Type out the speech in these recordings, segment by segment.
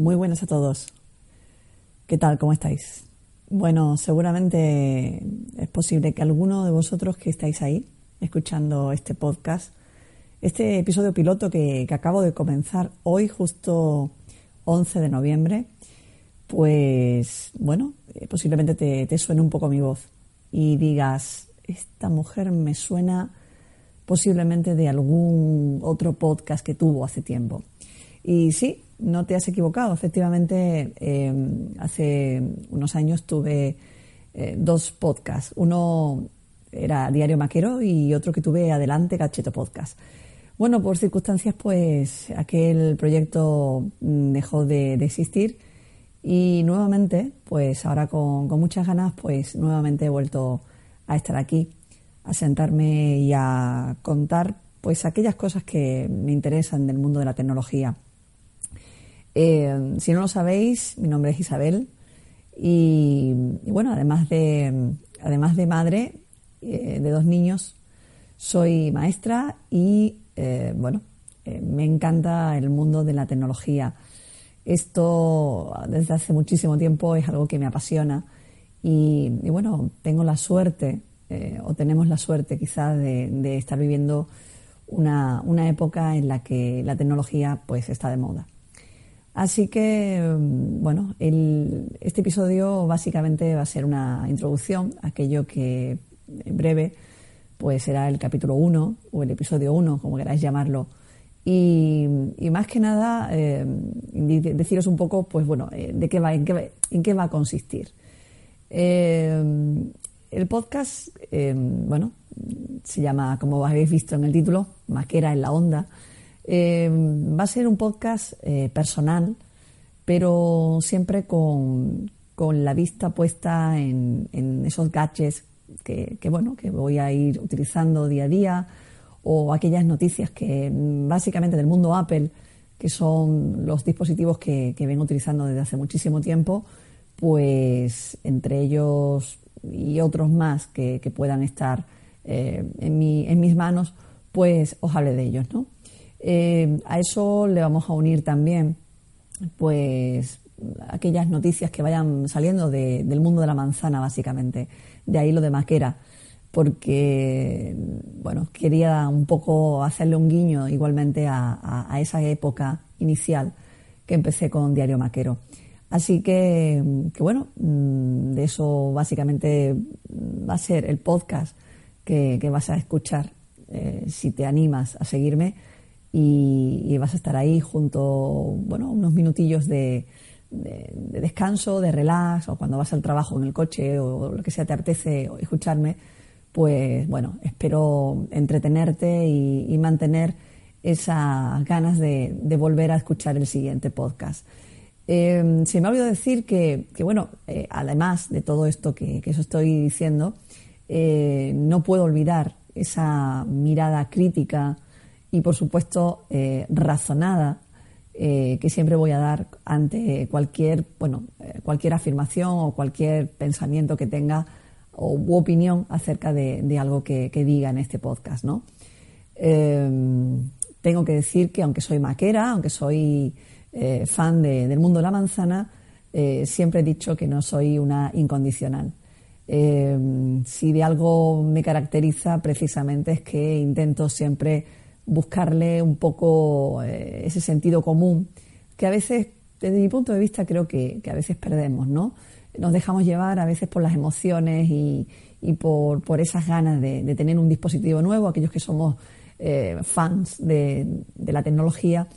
Muy buenas a todos. ¿Qué tal? ¿Cómo estáis? Bueno, seguramente es posible que alguno de vosotros que estáis ahí escuchando este podcast, este episodio piloto que, acabo de comenzar hoy, justo 11 de noviembre, pues bueno, eh, posiblemente te, te suene un poco mi voz y digas, esta mujer me suena posiblemente de algún otro podcast que tuvo hace tiempo. Y sí, no te has equivocado. Efectivamente, em, hace unos años tuve eh, dos podcasts. Uno era Diario Maquero y otro que tuve Adelante Gacheto Podcast. Bueno, por circunstancias, pues aquel proyecto mm, dejó de, existir y nuevamente, pues ahora con, con, muchas ganas, pues nuevamente he vuelto a estar aquí, a sentarme y a contar pues aquellas cosas que me interesan del mundo de la tecnología. Eh, si no lo sabéis, mi nombre es Isabel y, bueno, además de, además de madre eh, de dos niños, soy maestra y eh, bueno, me encanta el mundo de la tecnología. Esto desde hace muchísimo tiempo es algo que me apasiona y, bueno, tengo la suerte o tenemos la suerte quizás de, de estar viviendo una, una época en la que la tecnología pues está de moda. Así que, mm, bueno, este episodio básicamente va a ser una introducción, aquello que en breve pues será el capítulo 1 o el episodio 1, como queráis llamarlo. Y, más que nada, eh, deciros un poco, pues bueno, eh, de qué va, en qué, va a consistir. Eh, el podcast, bueno, se llama, como habéis visto en el título, Maquera en la Onda. Em, va a ser un podcast eh, personal, pero siempre con, la vista puesta en, esos gadgets que, bueno, que voy a ir utilizando día a día o aquellas noticias que básicamente del mundo Apple, que son los dispositivos que, vengo utilizando desde hace muchísimo tiempo, pues entre ellos y otros más que, puedan estar eh, en, en mis manos, pues os hable de ellos, ¿no? Eh, a eso le vamos a unir también, pues, aquellas noticias que vayan saliendo del mundo de la manzana, básicamente. De ahí lo de Maquera, porque, bueno, quería un poco hacerle un guiño igualmente a, esa época inicial que empecé con Diario Maquero. Así que, bueno, mm, de eso básicamente va a ser el podcast que, vas a escuchar eh, si te animas a seguirme y, vas a estar ahí junto, bueno, unos minutillos de, descanso, de relax, o cuando vas al trabajo en el coche o lo que sea te apetece escucharme, pues bueno, espero entretenerte y, mantener esas ganas de, volver a escuchar el siguiente podcast. Eh, se me ha olvidado decir que, bueno, eh, además de todo esto que, que os estoy diciendo, eh, no puedo olvidar esa mirada crítica, y, por supuesto, eh, razonada eh, que siempre voy a dar ante cualquier, bueno, eh, cualquier afirmación o cualquier pensamiento que tenga o u opinión acerca de, algo que, diga en este podcast, ¿no? tengo que decir que aunque soy maquera, aunque soy fan del mundo de la manzana, siempre he dicho que no soy una incondicional. si de algo me caracteriza precisamente es que intento siempre buscarle un poco eh, ese sentido común que a veces, desde mi punto de vista, creo que, a veces perdemos, ¿no? Nos dejamos llevar a veces por las emociones y, por, esas ganas de, tener un dispositivo nuevo, aquellos que somos eh, fans de, la tecnología.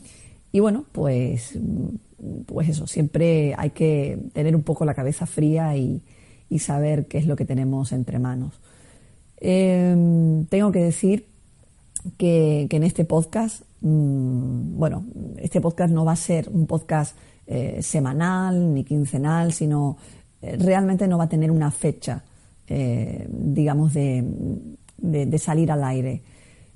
Y bueno, pues, pues eso, siempre hay que tener un poco la cabeza fría y, saber qué es lo que tenemos entre manos. Em, tengo que decir que, en este podcast, mm, bueno, este podcast no va a ser un podcast eh, semanal ni quincenal, sino eh, realmente no va a tener una fecha, eh, digamos, de, salir al aire.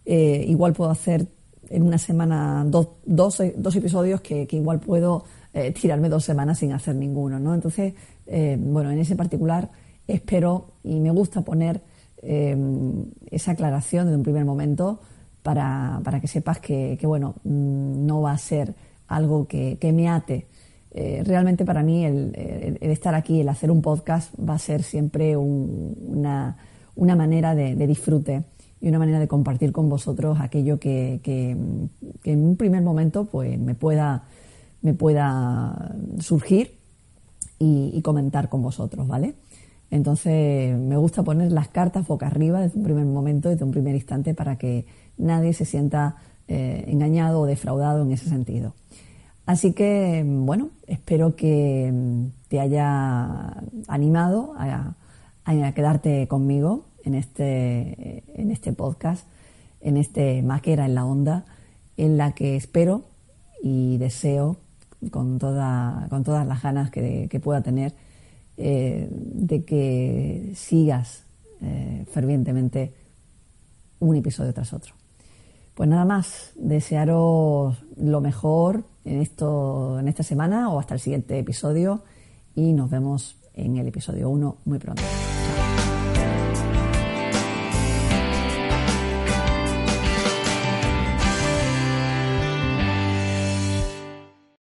igual puedo hacer en una semana dos, dos, episodios que, igual puedo tirarme dos semanas sin hacer ninguno, ¿no? Entonces, bueno, en ese particular espero y me gusta poner esa aclaración desde un primer momento para, para que sepas que, bueno, mm, no va a ser algo que, me ate eh, realmente para mí el, estar aquí, el hacer un podcast va a ser siempre una, manera de, disfrute y una manera de compartir con vosotros aquello que, en un primer momento pues me pueda, me pueda surgir y, comentar con vosotros, ¿vale? Entonces me gusta poner las cartas boca arriba desde un primer momento, desde un primer instante, para que nadie se sienta eh, engañado o defraudado en ese sentido. Así que, bueno, espero que te haya animado a, quedarte conmigo en este, en este podcast, en este Maquera en la Onda, en la que espero y deseo con, toda, con todas las ganas que, pueda tener eh, de que sigas eh, fervientemente un episodio tras otro. Pues nada más, desearos lo mejor en, esto, en esta semana o hasta el siguiente episodio y nos vemos en el episodio 1 muy pronto.